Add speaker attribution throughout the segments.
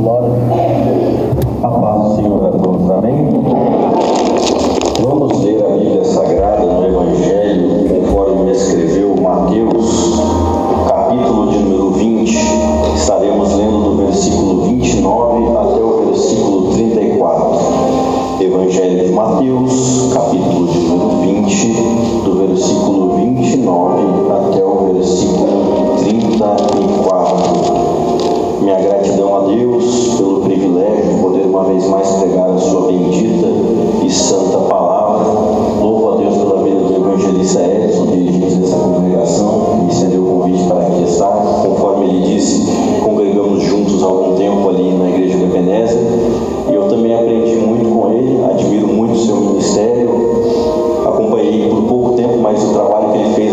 Speaker 1: Glória.
Speaker 2: A o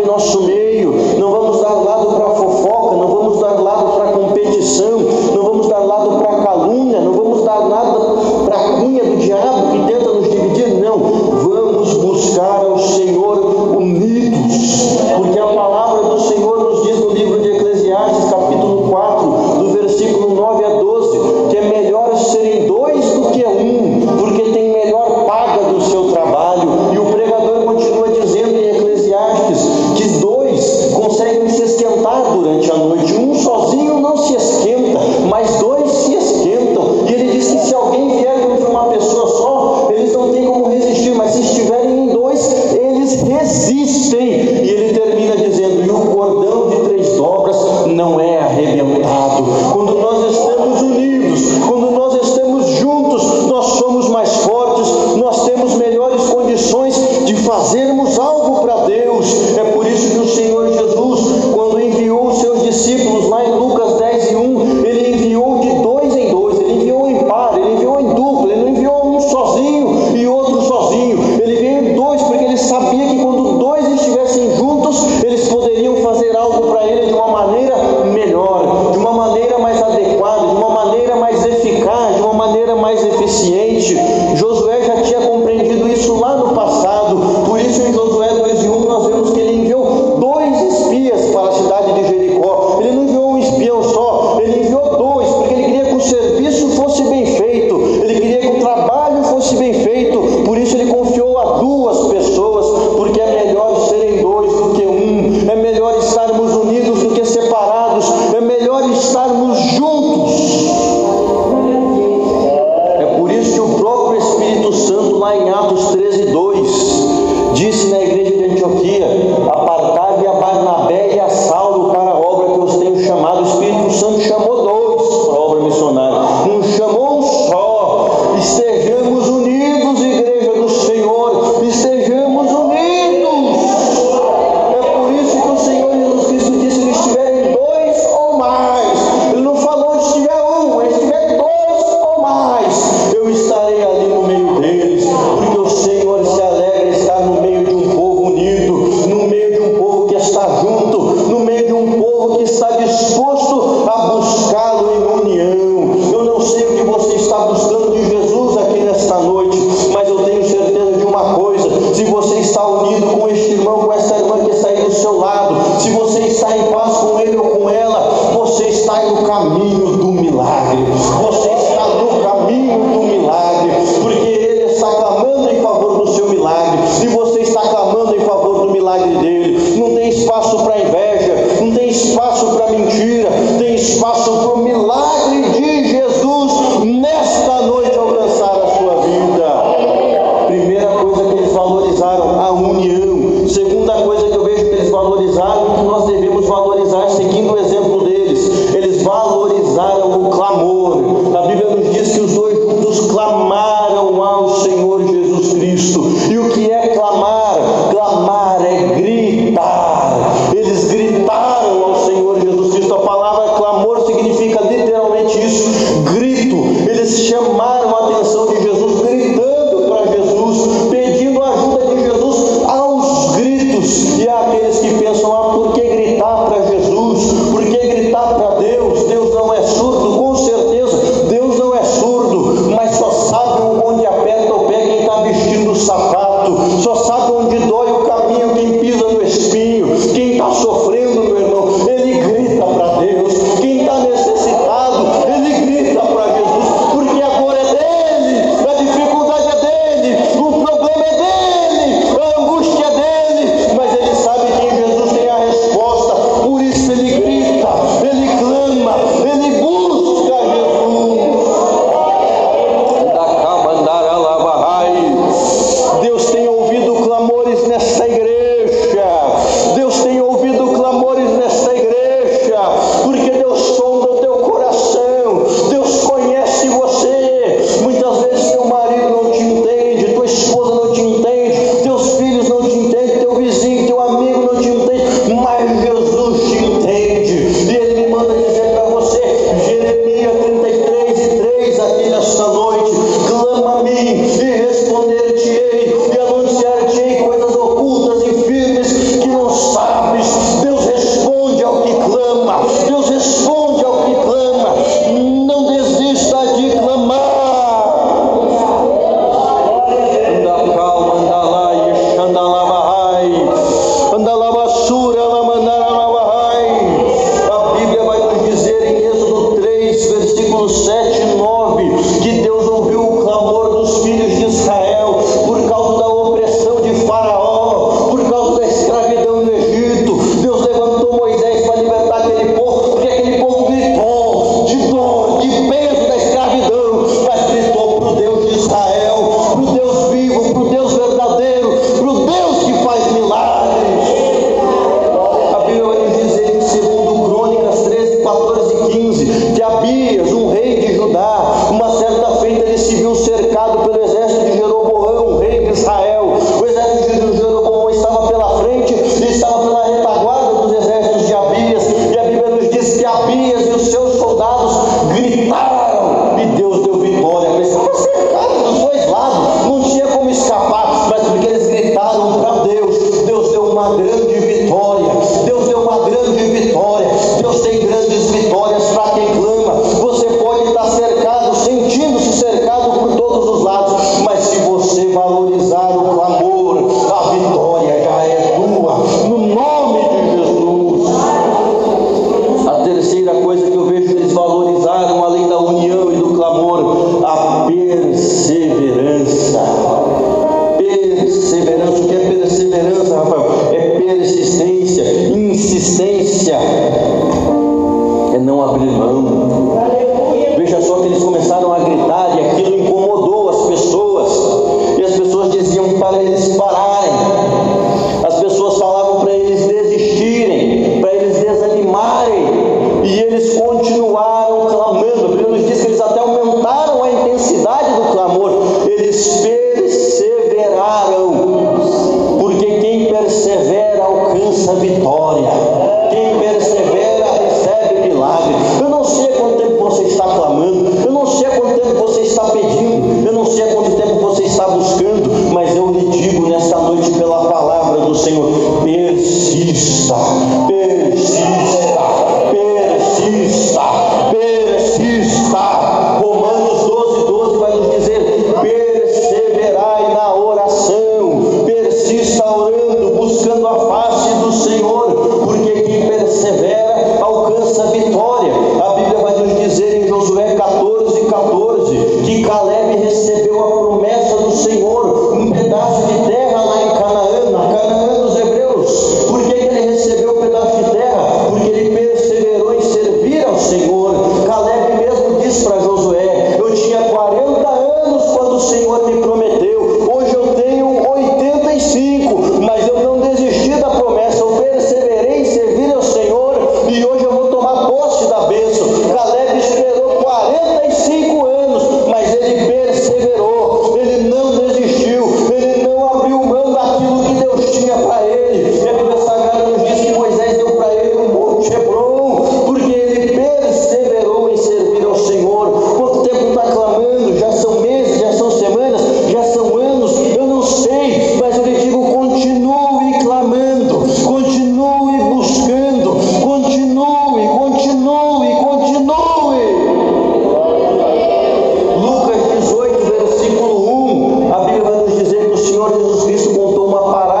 Speaker 2: e em nosso meio. se você está unido com este irmão, com essa irmã que está aí do seu lado, se você está em paz com ele ou com ela, você está no caminho. disso. eles perseveraram, porque quem persevera alcança a vitória. contou uma palavra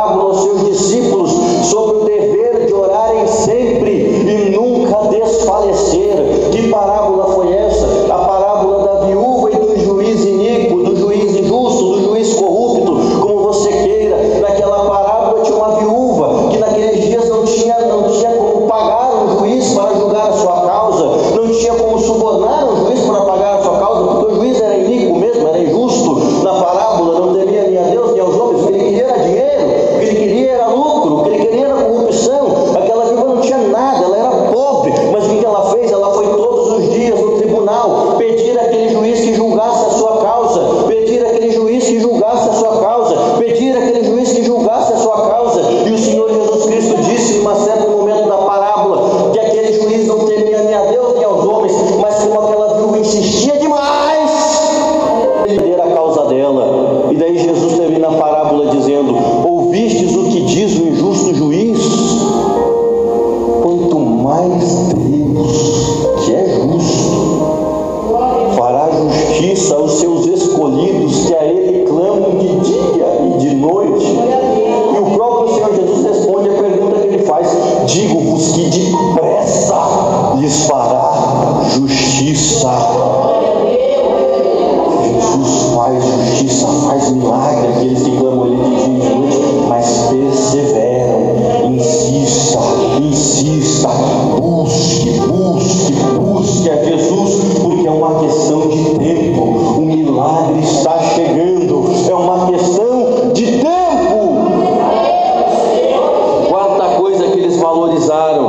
Speaker 2: usar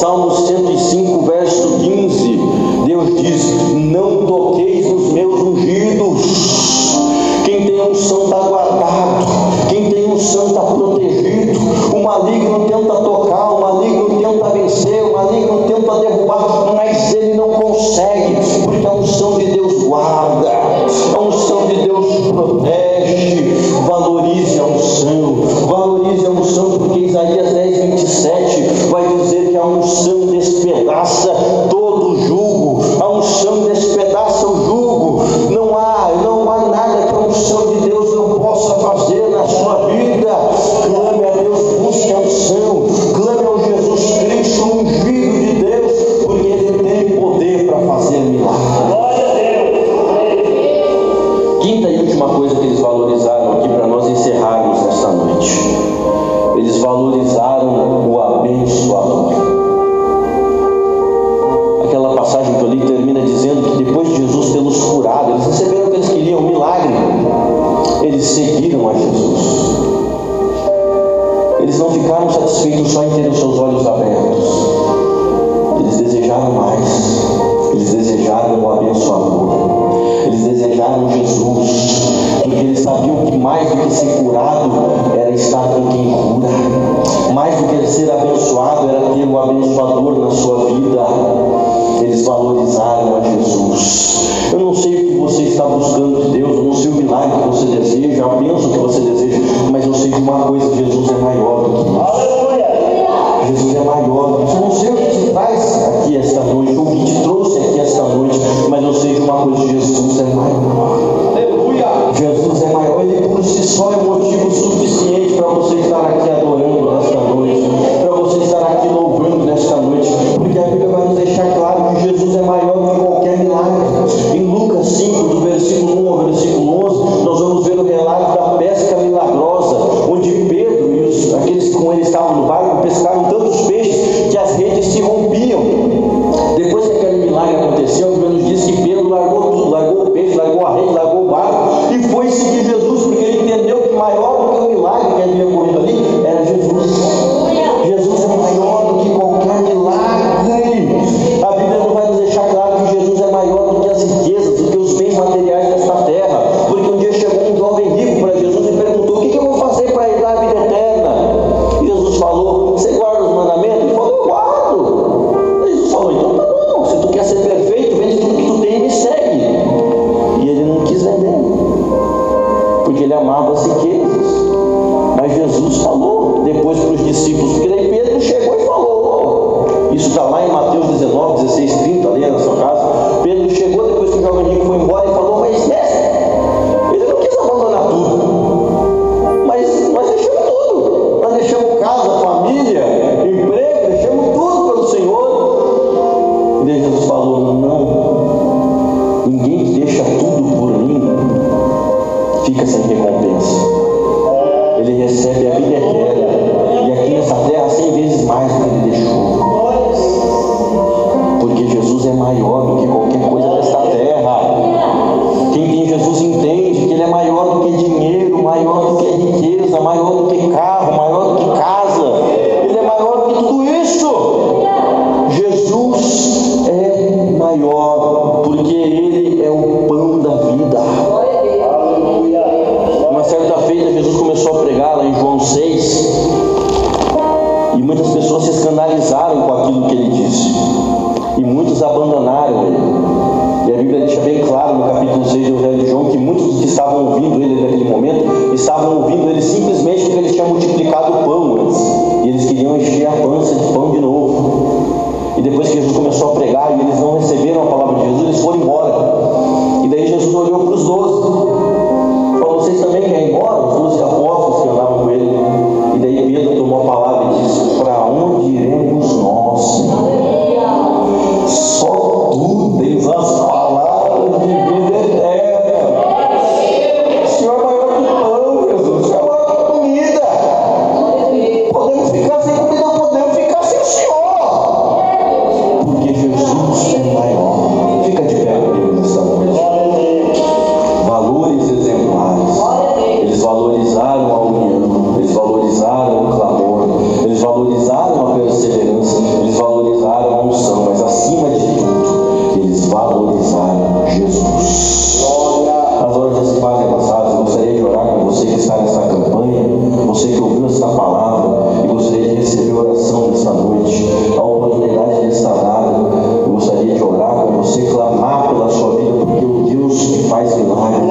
Speaker 2: protege. Coisa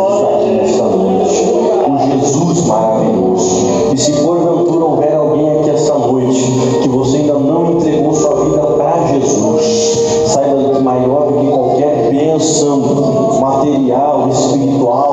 Speaker 2: aqui nesta noite, o Jesus maravilhoso. E se porventura houver alguém aqui esta noite que você ainda não entregou sua vida para Jesus, saiba que maior do que qualquer bênção material, espiritual,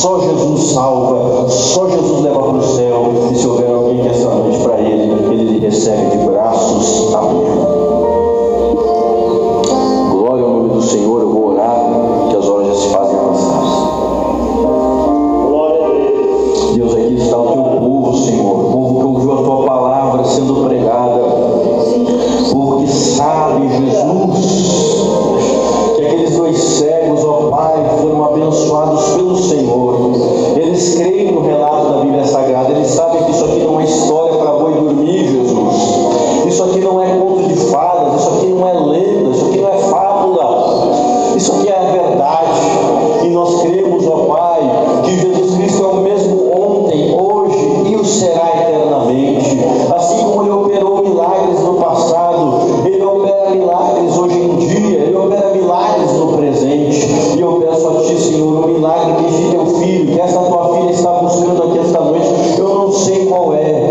Speaker 2: Só Jesus salva, só Jesus leva para o céu. E se houver alguém que essa noite para ele, ele recebe de eu não sei qual é,